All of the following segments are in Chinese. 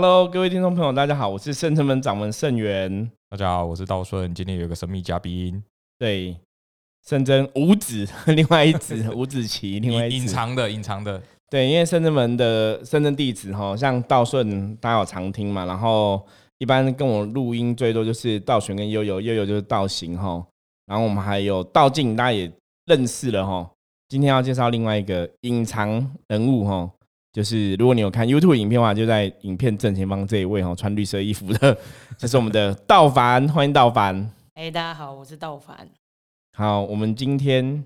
Hello，各位听众朋友，大家好，我是圣城门掌门圣元。大家好，我是道顺。今天有一个神秘嘉宾，对，圣真五子，另外一子 五子棋，另外一隐藏的，隐藏的。对，因为圣真门的圣真弟子哈，像道顺，大家有常听嘛。然后一般跟我录音最多就是道玄跟悠悠，悠悠就是道行哈。然后我们还有道静，大家也认识了哈。今天要介绍另外一个隐藏人物哈。就是如果你有看 YouTube 影片的话，就在影片正前方这一位哈，穿绿色衣服的，这是我们的道凡，欢迎道凡。哎，大家好，我是道凡。好，我们今天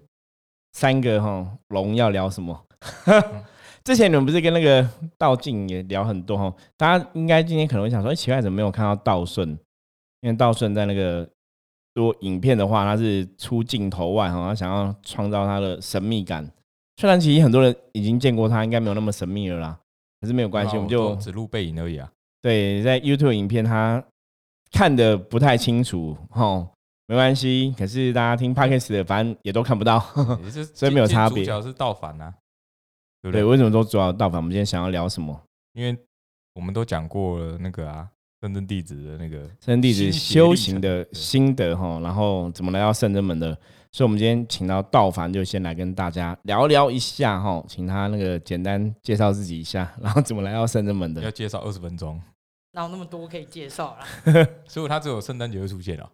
三个哈龙要聊什么？之前你们不是跟那个道静也聊很多哈？大家应该今天可能会想说，哎，奇怪，怎么没有看到道顺？因为道顺在那个做影片的话，他是出镜头外哈，他想要创造他的神秘感。虽然其实很多人已经见过他，应该没有那么神秘了啦。可是没有关系，我们就只录背影而已啊。对，在 YouTube 影片他看的不太清楚，哈，没关系。可是大家听 Podcast 的，反正也都看不到，所以没有差别。主角是倒反啊，对不对？为什么都主要倒反？我们今天想要聊什么？因为我们都讲过了那个啊，圣真弟子的那个圣真弟子修行的心得哈，然后怎么来到圣真门的。所以，我们今天请到道凡，就先来跟大家聊聊一下哈，请他那个简单介绍自己一下，然后怎么来到圣真门的？要介绍二十分钟，哪有那么多可以介绍啦？所以他只有圣诞节会出现哦。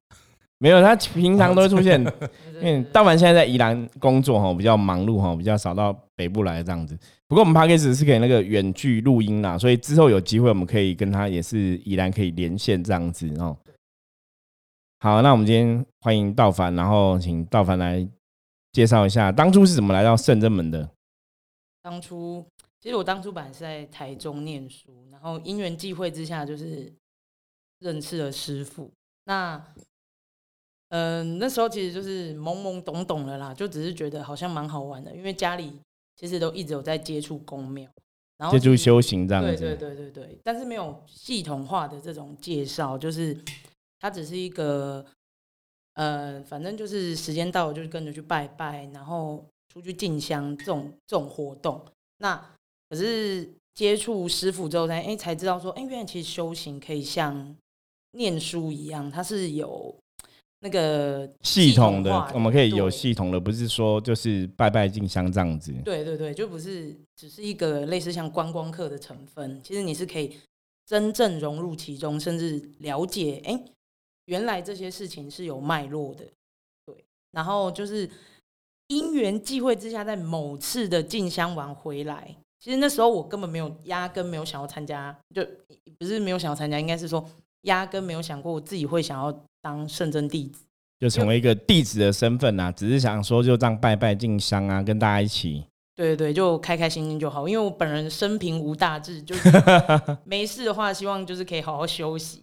没有，他平常都会出现。因为道凡现在在宜兰工作哈，比较忙碌哈，比较少到北部来这样子。不过我们 p a c k a g e 是可以那个远距录音啦，所以之后有机会我们可以跟他也是宜兰可以连线这样子哦。好，那我们今天欢迎道凡，然后请道凡来介绍一下当初是怎么来到圣真门的。当初其实我当初本来是在台中念书，然后因缘际会之下，就是认识了师傅。那嗯，那时候其实就是懵懵懂懂的啦，就只是觉得好像蛮好玩的，因为家里其实都一直有在接触宫庙，然后接触修行这样子。对对对对对，但是没有系统化的这种介绍，就是。它只是一个，呃，反正就是时间到了，就是跟着去拜拜，然后出去进香这种这种活动。那可是接触师傅之后才哎才知道说，哎，原来其实修行可以像念书一样，它是有那个系统的，我们可以有系统的，不是说就是拜拜进香这样子。对对对，就不是只是一个类似像观光客的成分，其实你是可以真正融入其中，甚至了解哎。原来这些事情是有脉络的，对。然后就是因缘际会之下，在某次的进香完回来，其实那时候我根本没有，压根没有想要参加，就不是没有想要参加，应该是说压根没有想过我自己会想要当圣真弟子，就成为一个弟子的身份啊。只是想说就这样拜拜进香啊，跟大家一起，对对对，就开开心心就好。因为我本人生平无大志，就是 没事的话，希望就是可以好好休息。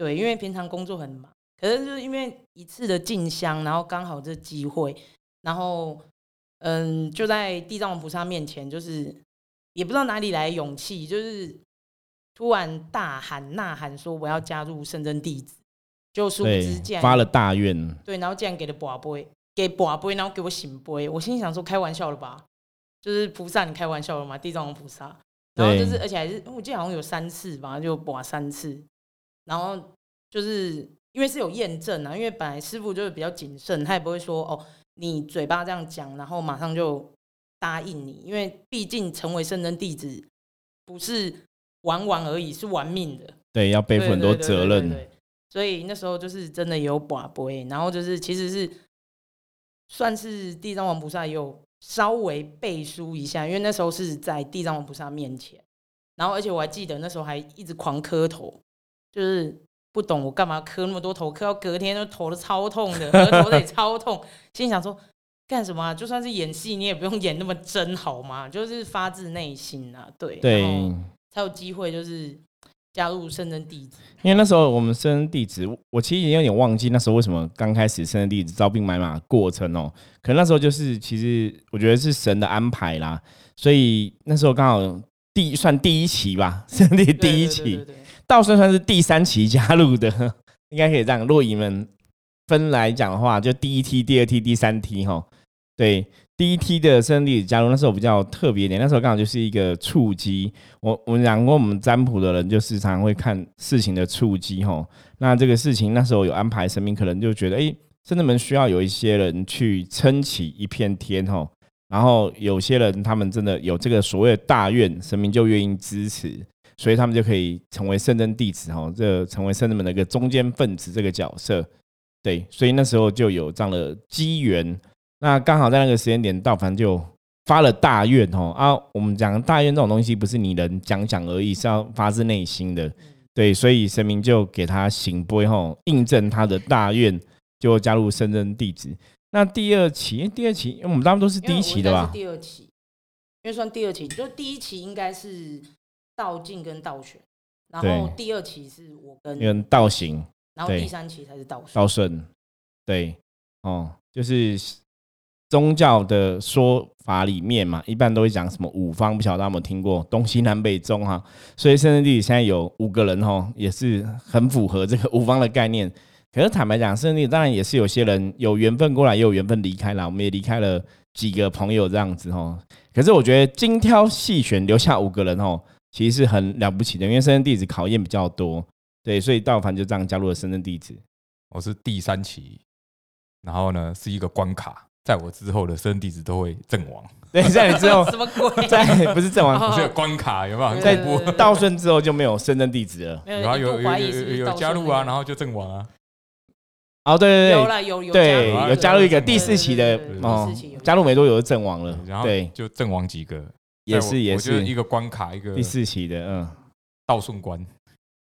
对，因为平常工作很忙，可是就是因为一次的进香，然后刚好这机会，然后嗯，就在地藏王菩萨面前，就是也不知道哪里来勇气，就是突然大喊呐喊说我要加入圣真弟子，就殊不知发了大愿，对，然后竟然给了宝贝，给宝贝，然后给我醒杯，我心想说开玩笑了吧，就是菩萨你开玩笑了吗？地藏王菩萨，然后就是而且还是我记得好像有三次吧，就拔三次。然后就是因为是有验证啊，因为本来师傅就是比较谨慎，他也不会说哦，你嘴巴这样讲，然后马上就答应你，因为毕竟成为圣真弟子不是玩玩而已，是玩命的，对，要背负很多责任。所以那时候就是真的有把杯，然后就是其实是算是地藏王菩萨有稍微背书一下，因为那时候是在地藏王菩萨面前，然后而且我还记得那时候还一直狂磕头。就是不懂我干嘛磕那么多头，磕到隔天都头都超痛的，额头也超痛。心想说干什么？啊就算是演戏，你也不用演那么真好吗？就是发自内心啊，对对，才有机会就是加入深圳弟子。因为那时候我们深圳弟子，我其实有点忘记那时候为什么刚开始深圳弟子招兵买马过程哦。可能那时候就是其实我觉得是神的安排啦，所以那时候刚好第算第一期吧，圣地第一期。道顺算是第三期加入的，应该可以这样。若以们分来讲的话，就第一梯、第二梯、第三梯哈。对，第一梯的生弟子加入，那时候比较特别一点，那时候刚好就是一个触机。我我们讲过，我们占卜的人就时常会看事情的触机吼。那这个事情那时候有安排，神明可能就觉得，哎，真的们需要有一些人去撑起一片天吼。然后有些人他们真的有这个所谓的大愿，神明就愿意支持，所以他们就可以成为圣真弟子哈，这成为圣人们的一个中间分子这个角色。对，所以那时候就有这样的机缘。那刚好在那个时间点，道凡就发了大愿哦啊！我们讲大愿这种东西，不是你能讲讲而已，是要发自内心的。对，所以神明就给他行杯吼，印证他的大愿，就加入圣真弟子。那第二期，第二期，因为我们当然都是第一期的吧？第二期，因为算第二期，就第一期应该是道静跟道玄，然后第二期是我跟道行，然后第三期才是道道顺。对，哦，就是。宗教的说法里面嘛，一般都会讲什么五方，不晓得大家有没有听过东西南北中哈。所以圣人弟子现在有五个人哈，也是很符合这个五方的概念。可是坦白讲，圣人弟子当然也是有些人有缘分过来，也有缘分离开了。我们也离开了几个朋友这样子哈。可是我觉得精挑细选留下五个人哦，其实是很了不起的，因为圣人弟子考验比较多，对，所以道凡就这样加入了圣人弟子。我是第三期，然后呢是一个关卡。在我之后的生弟子都会阵亡。对，在你之后 什么鬼？在不是阵亡，不是关卡有没有？在道顺之后就没有生真弟子了。有啊有有有有加入啊，然后就阵亡啊。哦，对对对，有了有有对有加入一个第四期的哦，加入没多久就阵亡了。然后对，就阵亡几个，也是也是一个关卡，一个第四期的嗯，道顺关。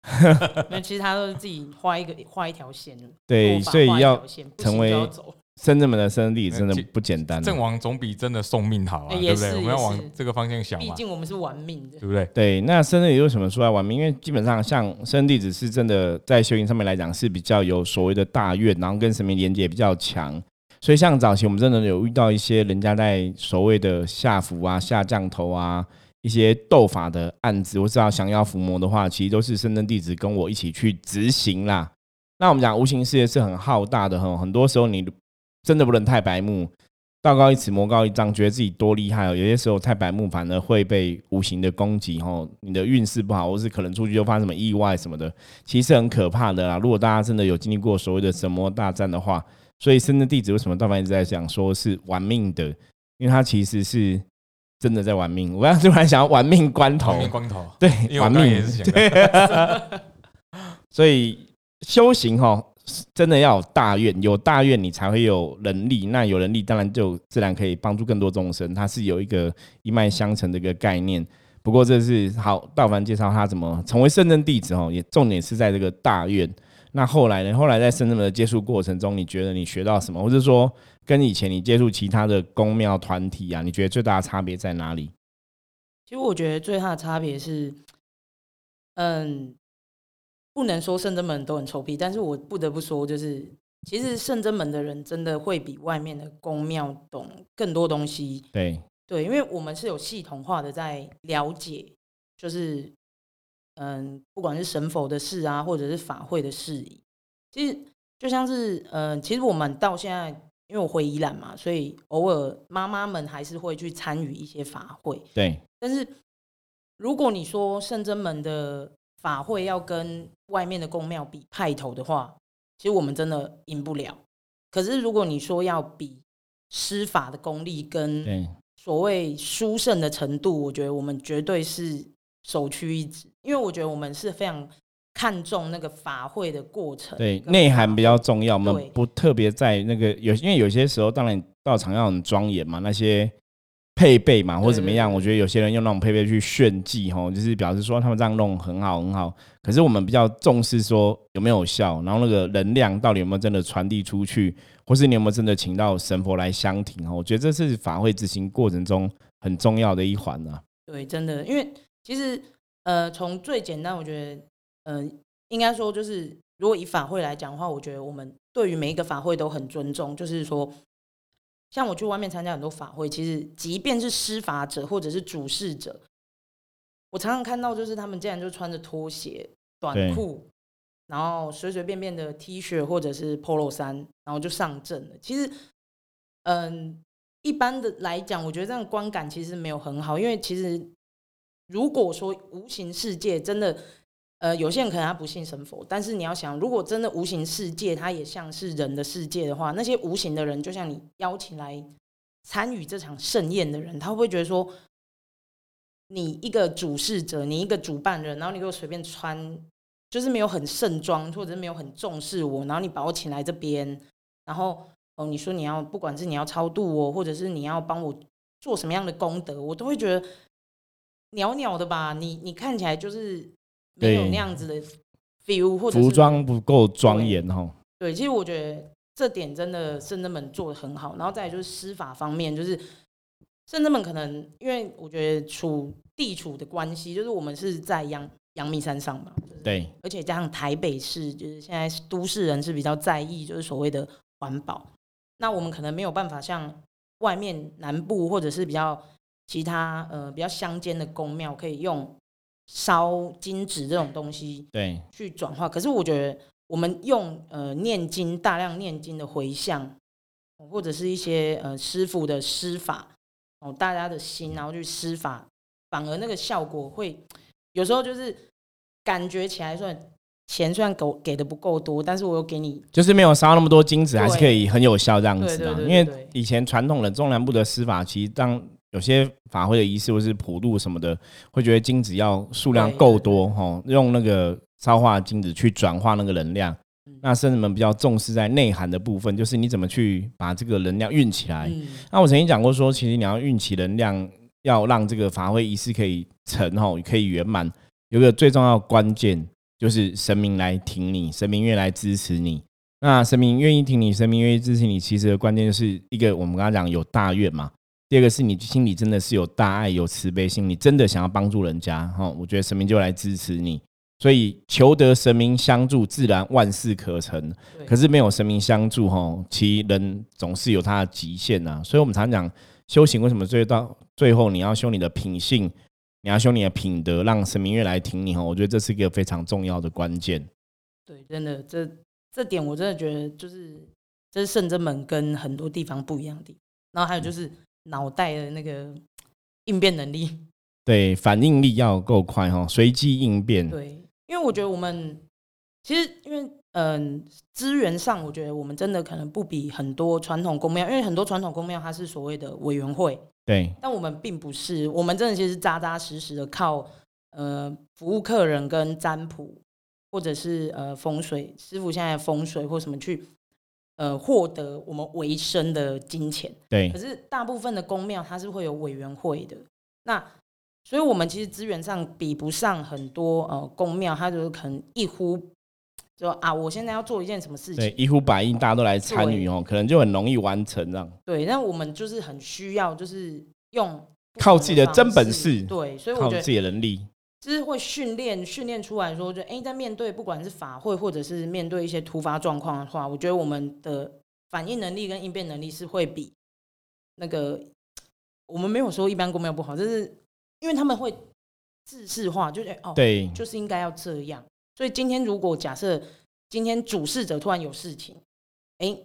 那其实他都是自己画一个画一条线对，所以要成为。深圳门的生力真的不简单，阵亡总比真的送命好啊，对不对？我们要往这个方向想嘛。毕竟我们是玩命的，对不对？对，那生力为什么说要玩命？因为基本上像生弟子是真的在修行上面来讲是比较有所谓的大愿，然后跟神明连接比较强。所以像早期我们真的有遇到一些人家在所谓的下符啊、下降头啊一些斗法的案子，我知道想要伏魔的话，其实都是深圳弟子跟我一起去执行啦。那我们讲无形世界是很浩大的哈，很多时候你。真的不能太白目，道高一尺，魔高一丈，觉得自己多厉害哦。有些时候太白目，反而会被无形的攻击哦。你的运势不好，或是可能出去就发生什么意外什么的，其实很可怕的啦。如果大家真的有经历过所谓的神魔大战的话，所以生的弟子为什么道凡一直在讲说是玩命的？因为他其实是真的在玩命。我刚突然想要玩命关头，玩命关头，对，玩命也是想。所以修行哈。真的要有大愿，有大愿你才会有能力。那有能力，当然就自然可以帮助更多众生。它是有一个一脉相承的一个概念。不过这是好道凡介绍他怎么成为圣人弟子哦，也重点是在这个大愿。那后来呢？后来在圣人的接触过程中，你觉得你学到什么，或者说跟以前你接触其他的宫庙团体啊，你觉得最大的差别在哪里？其实我觉得最大的差别是，嗯。不能说圣真门都很臭屁，但是我不得不说，就是其实圣真门的人真的会比外面的宫庙懂更多东西。对对，因为我们是有系统化的在了解，就是嗯，不管是神佛的事啊，或者是法会的事宜，其实就像是嗯，其实我们到现在，因为我回宜兰嘛，所以偶尔妈妈们还是会去参与一些法会。对，但是如果你说圣真门的。法会要跟外面的宫庙比派头的话，其实我们真的赢不了。可是如果你说要比施法的功力跟所谓殊胜的程度，我觉得我们绝对是首屈一指。因为我觉得我们是非常看重那个法会的过程，对内涵比较重要。我们不特别在那个有，因为有些时候当然到场要很庄严嘛，那些。配备嘛，或者怎么样？我觉得有些人用那种配备去炫技，吼，就是表示说他们这样弄很好很好。可是我们比较重视说有没有效，然后那个能量到底有没有真的传递出去，或是你有没有真的请到神佛来相挺？哦，我觉得这是法会执行过程中很重要的一环啊。对，真的，因为其实呃，从最简单，我觉得，嗯，应该说就是，如果以法会来讲的话，我觉得我们对于每一个法会都很尊重，就是说。像我去外面参加很多法会，其实即便是施法者或者是主事者，我常常看到就是他们竟然就穿着拖鞋、短裤，然后随随便便的 T 恤或者是 Polo 衫，然后就上阵了。其实，嗯，一般的来讲，我觉得这样观感其实没有很好，因为其实如果说无形世界真的，呃，有些人可能他不信神佛，但是你要想，如果真的无形世界它也像是人的世界的话，那些无形的人，就像你邀请来参与这场盛宴的人，他会不会觉得说，你一个主事者，你一个主办人，然后你给我随便穿，就是没有很盛装，或者是没有很重视我，然后你把我请来这边，然后。哦，你说你要不管是你要超度我，或者是你要帮我做什么样的功德，我都会觉得袅袅的吧。你你看起来就是没有那样子的 feel，或者服装不够庄严哈。对，其实我觉得这点真的圣人们做的很好。然后再就是施法方面，就是圣人们可能因为我觉得处地处的关系，就是我们是在阳阳明山上嘛，对，而且加上台北市，就是现在都市人是比较在意，就是所谓的环保。那我们可能没有办法像外面南部或者是比较其他呃比较乡间的宫庙，可以用烧金纸这种东西对去转化。可是我觉得我们用呃念经大量念经的回向，或者是一些呃师傅的施法哦，大家的心然后去施法，反而那个效果会有时候就是感觉起来算。钱虽然给给的不够多，但是我又给你，就是没有烧那么多金子，还是可以很有效这样子的。因为以前传统的中南部的施法，其实当有些法会的仪式或是普渡什么的，会觉得金子要数量够多哈，用那个烧化金子去转化那个能量。那僧人们比较重视在内涵的部分，就是你怎么去把这个能量运起来。那我曾经讲过说，其实你要运起能量，要让这个法会仪式可以成哈，可以圆满，有个最重要的关键。就是神明来挺你，神明愿意来支持你。那神明愿意挺你，神明愿意支持你，其实的关键就是一个，我们刚刚讲有大愿嘛。第二个是你心里真的是有大爱、有慈悲心，你真的想要帮助人家哈。我觉得神明就来支持你。所以求得神明相助，自然万事可成。可是没有神明相助哈，其人总是有他的极限呐。所以我们常讲修行，为什么最到最后你要修你的品性？你要修你的品德，让神明越来挺你哈，我觉得这是一个非常重要的关键。对，真的，这这点我真的觉得就是这是圣真门跟很多地方不一样的。然后还有就是脑袋的那个应变能力，对，反应力要够快哈，随机应变。对，因为我觉得我们其实因为嗯资源上，我觉得我们真的可能不比很多传统公庙，因为很多传统公庙它是所谓的委员会。对，但我们并不是，我们真的其实扎扎实实的靠呃服务客人跟占卜，或者是呃风水师傅现在风水或什么去呃获得我们维生的金钱。对，可是大部分的公庙它是会有委员会的，那所以我们其实资源上比不上很多呃公庙，它就是可能一呼。说啊，我现在要做一件什么事情？对，一呼百应，大家都来参与哦，可能就很容易完成这样。对，那我们就是很需要，就是用靠自己的真本事。对，所以我觉得自己的能力，就是会训练训练出来说，就哎，在面对不管是法会或者是面对一些突发状况的话，我觉得我们的反应能力跟应变能力是会比那个我们没有说一般公庙不好，就是因为他们会自式化，就是哦，对，就是应该要这样。所以今天如果假设今天主事者突然有事情，哎，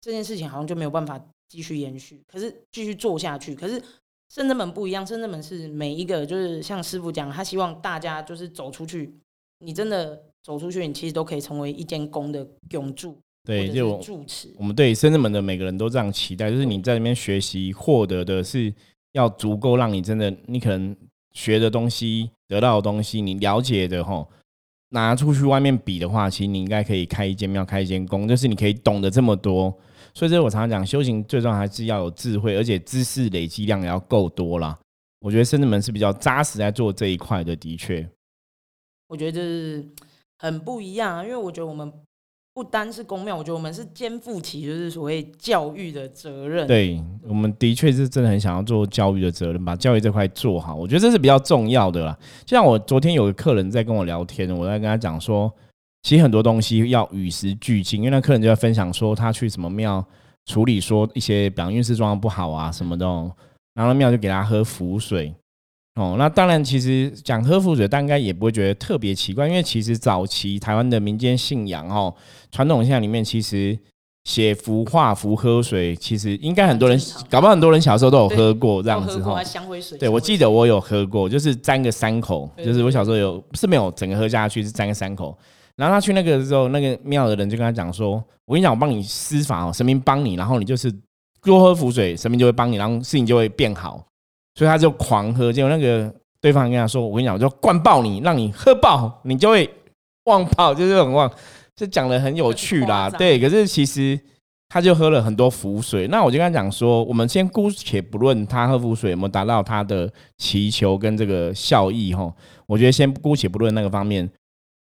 这件事情好像就没有办法继续延续，可是继续做下去。可是圣真门不一样，圣真门是每一个就是像师傅讲，他希望大家就是走出去，你真的走出去，你其实都可以成为一间宫的永住，对，就住持。我们对圣真门的每个人都这样期待，就是你在那边学习获得的是要足够让你真的，你可能学的东西、得到的东西，你了解的哈。拿出去外面比的话，其实你应该可以开一间庙、开一间宫，就是你可以懂得这么多。所以这我常常讲，修行最重要还是要有智慧，而且知识累积量也要够多啦。我觉得圣智门是比较扎实在做这一块的，的确。我觉得这是很不一样啊，因为我觉得我们。不单是公庙，我觉得我们是肩负起就是所谓教育的责任。对，我们的确是真的很想要做教育的责任，把教育这块做好。我觉得这是比较重要的啦。就像我昨天有个客人在跟我聊天，我在跟他讲说，其实很多东西要与时俱进。因为那客人就在分享说，他去什么庙处理说一些比方运势状况不好啊什么的，然后庙就给他喝符水。哦，那当然，其实讲喝符水，大家也不会觉得特别奇怪，因为其实早期台湾的民间信仰，哦，传统信仰里面，其实写符画符喝水，其实应该很多人搞不好很多人小时候都有喝过这样子。香灰水。对，我记得得我有喝过，就是沾个三口，就是我小时候有是没有整个喝下去，是沾个三口。然后他去那个时候，那个庙的人就跟他讲说：“我跟你讲，我帮你施法哦，神明帮你，然后你就是多喝符水，神明就会帮你，然后事情就会变好。”所以他就狂喝，结果那个对方跟他说：“我跟你讲，我就灌爆你，让你喝爆，你就会忘爆，就是很忘。”就讲的很有趣啦，对。可是其实他就喝了很多符水，那我就跟他讲说，我们先姑且不论他喝符水有没有达到他的祈求跟这个效益哈，我觉得先姑且不论那个方面，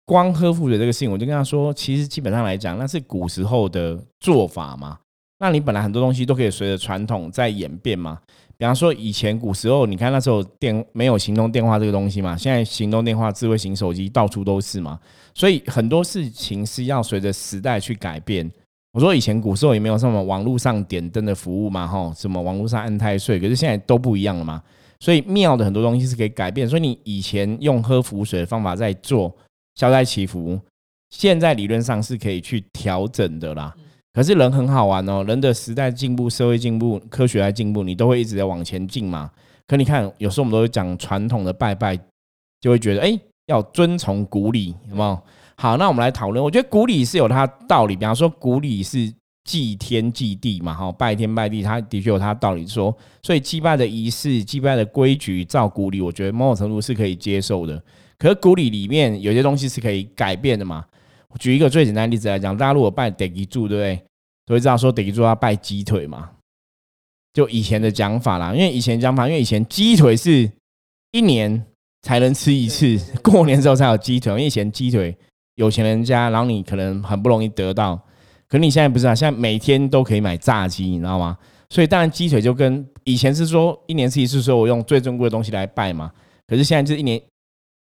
光喝符水这个事情，我就跟他说，其实基本上来讲，那是古时候的做法嘛。那你本来很多东西都可以随着传统在演变嘛。比方说以前古时候，你看那时候电没有行动电话这个东西嘛，现在行动电话、智慧型手机到处都是嘛，所以很多事情是要随着时代去改变。我说以前古时候也没有什么网络上点灯的服务嘛，哈，什么网络上按太岁，可是现在都不一样了嘛。所以庙的很多东西是可以改变，所以你以前用喝符水的方法在做消灾祈福，现在理论上是可以去调整的啦。可是人很好玩哦，人的时代进步、社会进步、科学在进步，你都会一直在往前进嘛。可你看，有时候我们都会讲传统的拜拜，就会觉得哎、要遵从古礼，有没有？好，那我们来讨论。我觉得古礼是有它道理，比方说古礼是祭天祭地嘛，哈，拜天拜地，它的确有它的道理说，所以祭拜的仪式、祭拜的规矩，照古礼，我觉得某种程度是可以接受的。可是古礼里面有些东西是可以改变的嘛。我举一个最简单的例子来讲，大家如果拜得吉柱，对不对？都会知道说得吉柱要拜鸡腿嘛，就以前的讲法啦。因为以前讲法，因为以前鸡腿是一年才能吃一次过年之后才有鸡腿。因为以前鸡腿有钱人家，然后你可能很不容易得到。可你现在不是啊？现在每天都可以买炸鸡，你知道吗？所以当然鸡腿就跟以前是说一年吃一次，说我用最珍贵的东西来拜嘛。可是现在就是一年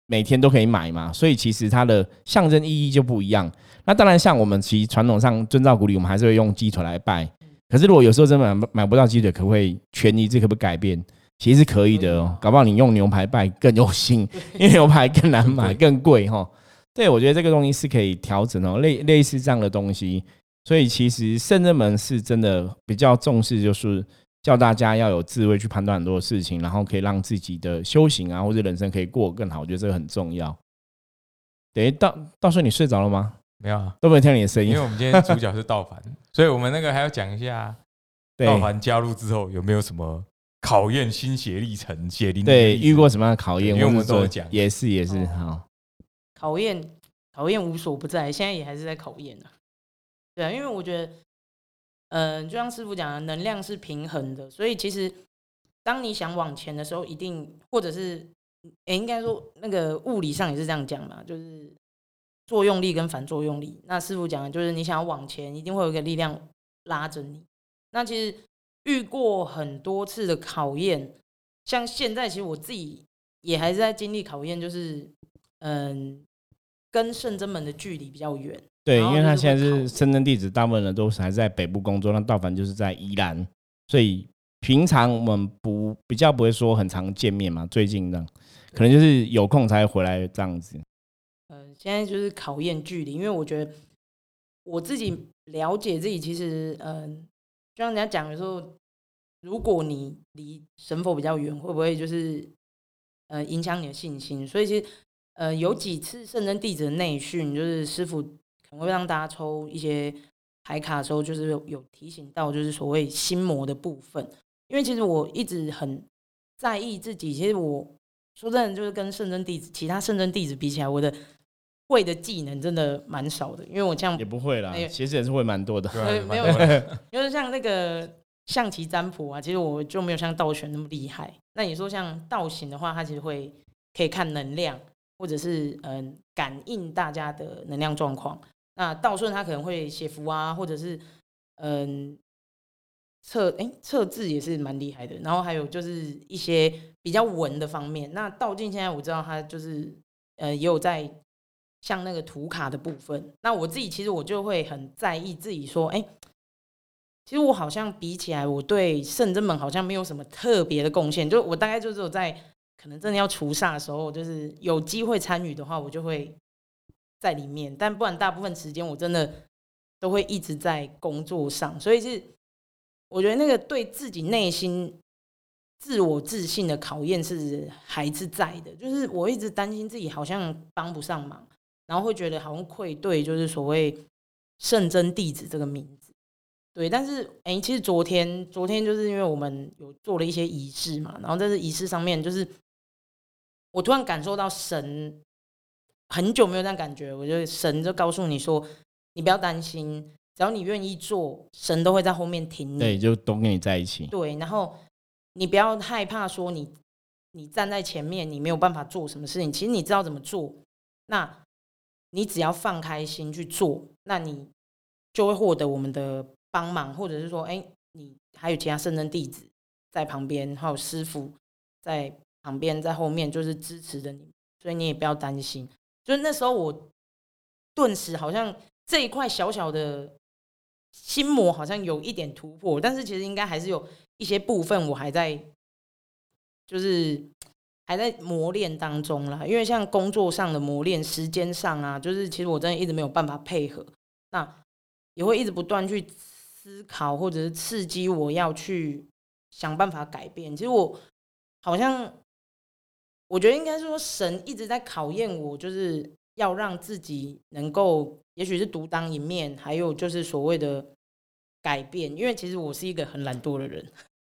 每天都可以买嘛，所以其实它的象征意义就不一样。那当然，像我们其实传统上遵照古礼，我们还是会用鸡腿来拜。可是如果有时候真的买买不到鸡腿，可不可以权益这可不可以改变？其实是可以的哦，搞不好你用牛排拜更有心，因为牛排更难买、更贵哈。对，我觉得这个东西是可以调整哦，类类似这样的东西。所以其实圣人门是真的比较重视，就是叫大家要有智慧去判断很多事情，然后可以让自己的修行啊或者人生可以过得更好。我觉得这个很重要。等于到到时候你睡着了吗？没有啊，都没有听你的声音因为。我们今天主角是道凡，所以我们那个还要讲一下道凡加入之后有没有什么考验心血历程、血淋对，遇过什么样的考验？因为我们都有讲也是也是哦好。考验考验无所不在，现在也还是在考验呢、对啊，因为我觉得，嗯、就像师傅讲的，能量是平衡的，所以其实当你想往前的时候，一定或者是，也、应该说那个物理上也是这样讲嘛，就是作用力跟反作用力。那师傅讲的就是你想要往前，一定会有一个力量拉着你。那其实遇过很多次的考验，像现在其实我自己也还是在经历考验，就是嗯，跟圣真门的距离比较远。对，因为他现在是深圳弟子，大部分人都是还在北部工作，那道凡就是在宜兰，所以平常我们不比较不会说很常见面嘛。最近这样，可能就是有空才会回来这样子。嗯，现在就是考验距离，因为我觉得我自己了解自己，其实嗯，就像人家讲的时候，如果你离神佛比较远，会不会就是呃影响你的信心？所以其实呃有几次圣真弟子的内训，就是师傅可能会让大家抽一些牌卡的时候，就是有有提醒到，就是所谓心魔的部分。因为其实我一直很在意自己，其实我说真的，就是跟圣真弟子、其他圣真弟子比起来，我的会的技能真的蛮少的。因为我这样也不会啦其实也是会蛮多的。没有蛮多的因为 像那个象棋占卜啊，其实我就没有像道玄那么厉害。那你说像道行的话，它其实会可以看能量，或者是嗯感应大家的能量状况。那道顺他可能会写符啊，或者是嗯测哎测字也是蛮厉害的。然后还有就是一些比较文的方面。那道静现在我知道他就是呃也有在像那个图卡的部分。那我自己其实我就会很在意自己说，哎、其实我好像比起来，我对圣真门好像没有什么特别的贡献。就我大概就只有在可能真的要除煞的时候，就是有机会参与的话，我就会在里面。但不然大部分时间我真的都会一直在工作上，所以是我觉得那个对自己内心自我自信的考验是还是在的，就是我一直担心自己好像帮不上忙，然后会觉得好像愧对，就是所谓圣真弟子这个名字。对，但是哎，其实昨天昨天就是因为我们有做了一些仪式嘛，然后在这仪式上面，就是我突然感受到神很久没有这样感觉，我觉得神就告诉你说，你不要担心，只要你愿意做，神都会在后面挺你，对，就都跟你在一起。对，然后你不要害怕说你你站在前面，你没有办法做什么事情，其实你知道怎么做，那你只要放开心去做，那你就会获得我们的。帮忙，或者是说，哎，你还有其他圣人弟子在旁边，还有师傅在旁边，在后面就是支持着你，所以你也不要担心。就那时候，我顿时好像这一块小小的心魔好像有一点突破，但是其实应该还是有一些部分我还在，就是还在磨练当中啦。因为像工作上的磨练，时间上啊，就是其实我真的一直没有办法配合，那也会一直不断去。思考或者是刺激我要去想办法改变。其实我好像，我觉得应该说神一直在考验我，就是要让自己能够，也许是独当一面，还有就是所谓的改变。因为其实我是一个很懒惰的人，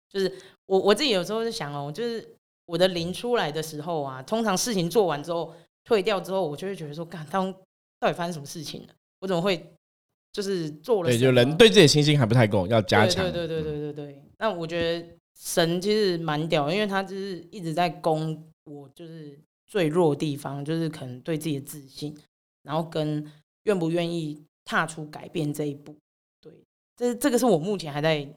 就是我我自己有时候就想哦，就是我的灵出来的时候啊，通常事情做完之后退掉之后，我就会觉得说，干当到底发生什么事情了？我怎么会？就是做了，对，就人对自己的信心还不太够，要加强。对对对对对对对。那我觉得神其实蛮屌，因为他就是一直在攻我，就是最弱的地方，就是可能对自己的自信，然后跟愿不愿意踏出改变这一步。对，这这个是我目前还在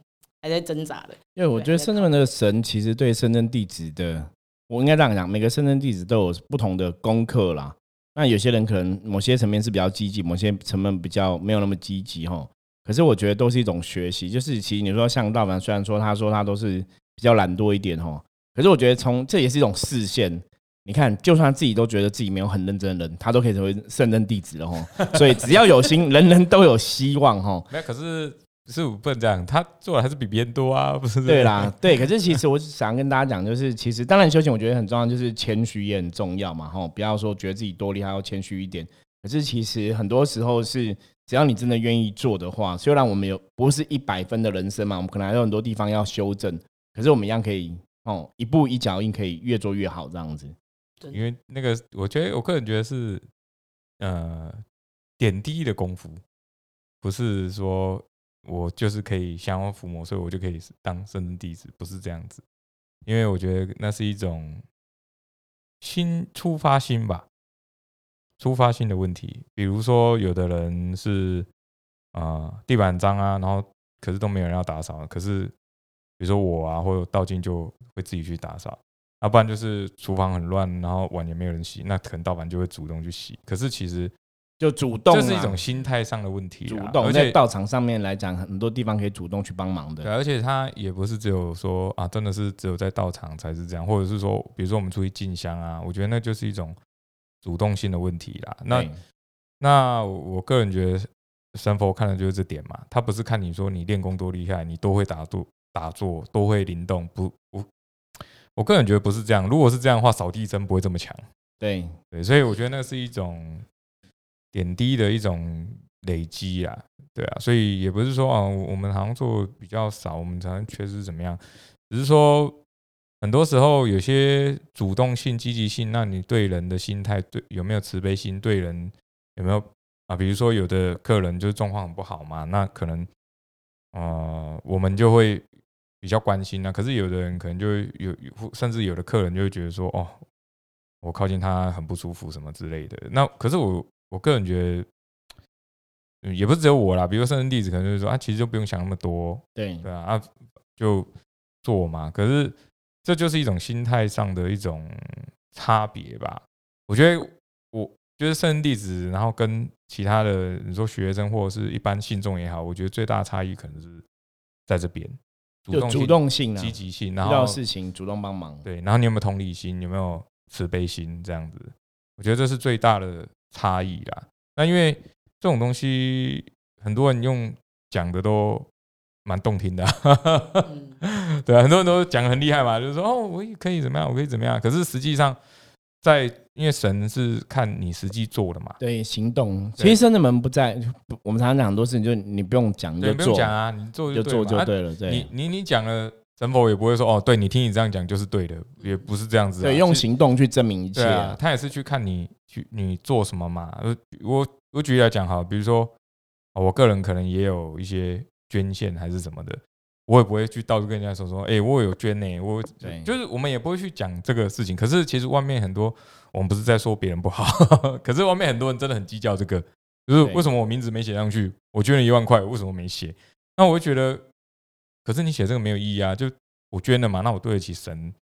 还在挣扎的。因为我觉得圣人的神其实对深圳弟子的，我应该这样讲，每个深圳弟子都有不同的功课啦。那有些人可能某些层面是比较积极，某些层面比较没有那么积极哈。可是我觉得都是一种学习，就是其实你说像道凡，虽然说他说他都是比较懒惰一点哈，可是我觉得从这也是一种视线。你看，就算自己都觉得自己没有很认真的人，他都可以成为圣人弟子了哈。所以只要有心，人人都有希望哈。没有，可是。是不能这样，他做的还是比别人多啊，不是？对啦，对。可是其实我想跟大家讲，就是其实当然修行，我觉得很重要，就是谦虚也很重要嘛，哈，不要说觉得自己多厉害，要谦虚一点。可是其实很多时候是，只要你真的愿意做的话，虽然我们有不是一百分的人生嘛，我们可能还有很多地方要修正，可是我们一样可以哦，一步一脚印，可以越做越好这样子。因为那个，我觉得我个人觉得是，呃，点滴的功夫，不是说。我就是可以降妖伏魔，所以我就可以当圣人弟子，不是这样子。因为我觉得那是一种心出发心吧，出发心的问题。比如说，有的人是啊地板脏啊，然后可是都没有人要打扫。可是比如说我啊，或者道静就会自己去打扫。要不然就是厨房很乱，然后碗也没有人洗，那可能道板就会主动去洗。可是其实。就主动，这是一种心态上的问题。主动，而且道场上面来讲，很多地方可以主动去帮忙的。对，而且他也不是只有说啊，真的是只有在道场才是这样，或者是说，比如说我们出去进香啊，我觉得那就是一种主动性的问题啦。那那我个人觉得，神佛看的就是这点嘛，他不是看你说你练功多厉害，你都会打坐打坐，都会灵动。不，不我个人觉得不是这样。如果是这样的话，扫地僧不会这么强。对对，所以我觉得那是一种。点滴的一种累积啊，对啊，所以也不是说啊，我们好像做比较少，我们才缺失怎么样？只是说很多时候有些主动性、积极性，那你对人的心态，对有没有慈悲心？对人有没有啊？比如说有的客人就是状况很不好嘛，那可能呃，我们就会比较关心啊。可是有的人可能就有有，甚至有的客人就会觉得说，哦，我靠近他很不舒服什么之类的。那可是我。我个人觉得，嗯，也不是只有我啦。比如说圣人弟子，可能就是说啊，其实就不用想那么多，对对啊，啊，就做嘛。可是这就是一种心态上的一种差别吧。我觉得，我觉得圣人弟子，然后跟其他的你说学生或者是一般信众也好，我觉得最大的差异可能是在这边，就主动性、积极性，然后事情主动帮忙，对，然后你有没有同理心，有没有慈悲心，这样子，我觉得这是最大的。差异啦，那因为这种东西很多人用讲的都蛮动听的，嗯 对啊，很多人都讲得很厉害嘛，就是说哦，我也可以怎么样，我可以怎么样。可是实际上，在因为神是看你实际做的嘛，对，行动。其实圣人们不在，我们常常讲很多事情，就你不用讲，就做，不用讲啊，你做就做就对了。你对，你你讲了，神佛也不会说哦，对你听你这样讲就是对的，也不是这样子啊。对，用行动去证明一切。他也是去看你去你做什么嘛。呃我我举例来讲哈，比如说哦我个人可能也有一些捐献还是什么的，我也不会去到处跟人家说说，哎、我有捐呢、我对就是我们也不会去讲这个事情。可是其实外面很多，我们不是在说别人不好，可是外面很多人真的很计较这个，就是对为什么我名字没写上去，我捐了一万块，为什么没写？那我会觉得，可是你写这个没有意义啊，就我捐了嘛，那我对得起神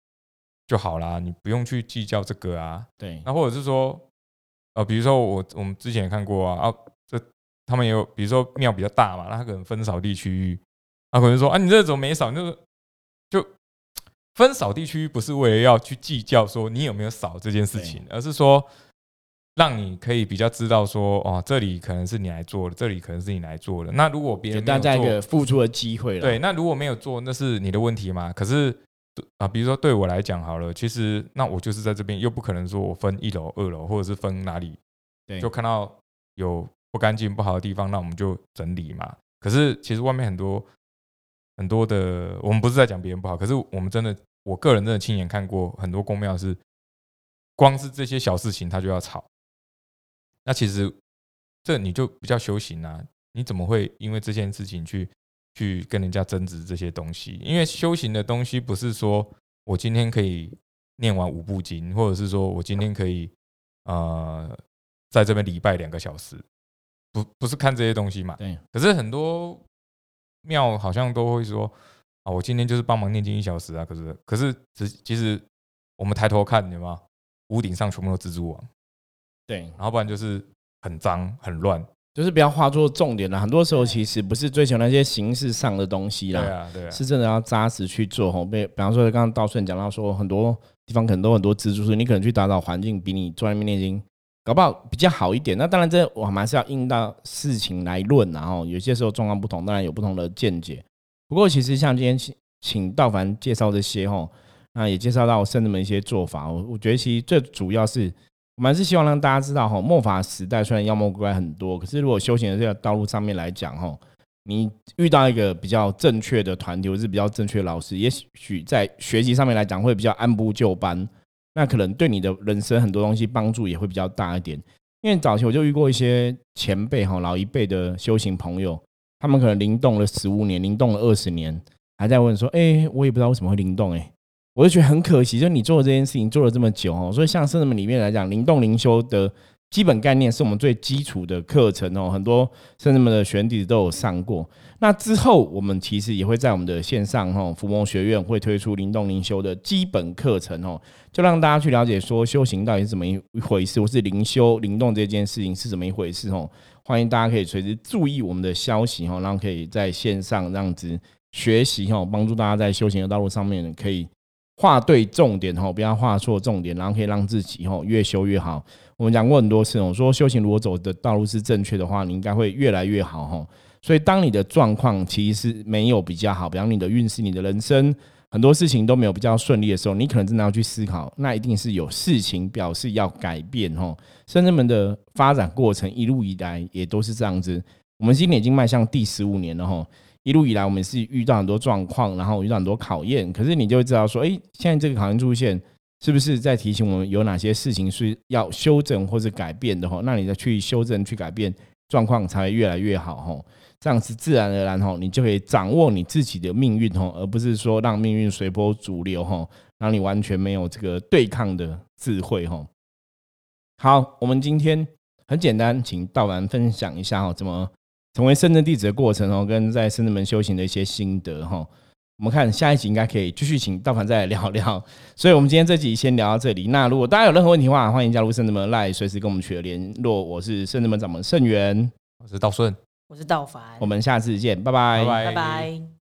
就好啦，你不用去计较这个啊。对，那或者是说，呃，比如说我我们之前也看过啊，啊，这他们也有，比如说庙比较大嘛，那他可能分扫地区域，他可能说啊，你这怎么没扫？就是就分扫地区不是为了要去计较说你有没有扫这件事情，而是说让你可以比较知道说，哦，这里可能是你来做的，这里可能是你来做的。那如果别人没有做大家一个付出的机会了。对，那如果没有做，那是你的问题嘛？可是啊，比如说对我来讲好了，其实那我就是在这边，又不可能说我分一楼、二楼，或者是分哪里，对，就看到有不干净、不好的地方，那我们就整理嘛。可是其实外面很多很多的，我们不是在讲别人不好，可是我们真的，我个人真的亲眼看过很多公庙是，光是这些小事情他就要吵。那其实这你就比较修行啊，你怎么会因为这件事情去去跟人家争执这些东西？因为修行的东西不是说我今天可以念完五部经，或者是说我今天可以呃在这边礼拜两个小时，不不是看这些东西嘛？对，可是很多庙好像都会说啊，我今天就是帮忙念经一小时啊。可是可是其其实我们抬头看，有没有屋顶上全部都蜘蛛网，对，然后不然就是很脏很乱。就是不要画作重点了。很多时候其实不是追求那些形式上的东西啦，对啊，对啊，是真的要扎实去做吼。被比方说，刚刚道顺讲到说，很多地方可能都很多蜘蛛，丝你可能去打扫环境，比你坐在那边念经，搞不好比较好一点。那当然，这我们还是要应到事情来论，然后有些时候状况不同，当然有不同的见解。不过，其实像今天请请道凡介绍这些吼，那也介绍到圣人们一些做法。我我觉得其实最主要是。我们还是希望让大家知道，哈，末法时代虽然妖魔鬼怪很多，可是如果修行的这个道路上面来讲，哈，你遇到一个比较正确的团体，或是比较正确的老师，也许在学习上面来讲会比较按部就班，那可能对你的人生很多东西帮助也会比较大一点。因为早期我就遇过一些前辈哈，老一辈的修行朋友，他们可能灵动了十五年，灵动了二十年，还在问说，哎、我也不知道为什么会灵动、哎。我就觉得很可惜，就你做的这件事情做了这么久哦，所以像圣人们里面来讲，灵动灵修的基本概念是我们最基础的课程哦，很多甚至们的学员弟子都有上过。那之后，我们其实也会在我们的线上哈福蒙学院会推出灵动灵修的基本课程哦，就让大家去了解说修行到底是怎么一回事，或是灵修灵动这件事情是怎么一回事哦。欢迎大家可以随时注意我们的消息哦，然后可以在线上这样子学习哦，帮助大家在修行的道路上面可以。画对重点哦，不要画错重点，然后可以让自己哦越修越好。我们讲过很多次哦，说修行如果走的道路是正确的话，你应该会越来越好吼。所以当你的状况其实没有比较好，比方你的运势、你的人生很多事情都没有比较顺利的时候，你可能真的要去思考，那一定是有事情表示要改变吼。圣人们的发展过程一路以来也都是这样子。我们今年已经迈向第十五年了吼。一路以来，我们是遇到很多状况，然后遇到很多考验。可是你就会知道说，哎，现在这个考验出现，是不是在提醒我们有哪些事情是要修正或者改变的？吼，那你再去修正、去改变，状况才会越来越好。吼，这样子自然而然，吼，你就可以掌握你自己的命运，吼，而不是说让命运随波逐流，吼，让你完全没有这个对抗的智慧，吼。好，我们今天很简单，请道兰分享一下，哈，怎么。成为深圳弟子的过程哦，跟在深圳门修行的一些心得哈，我们看下一集应该可以继续请道凡再来聊聊。所以，我们今天这集先聊到这里。那如果大家有任何问题的话，欢迎加入圣智门赖，随时跟我们取得联络。我是圣智门掌门盛元，我是道顺，我是道凡，我们下次见，拜拜，拜拜拜。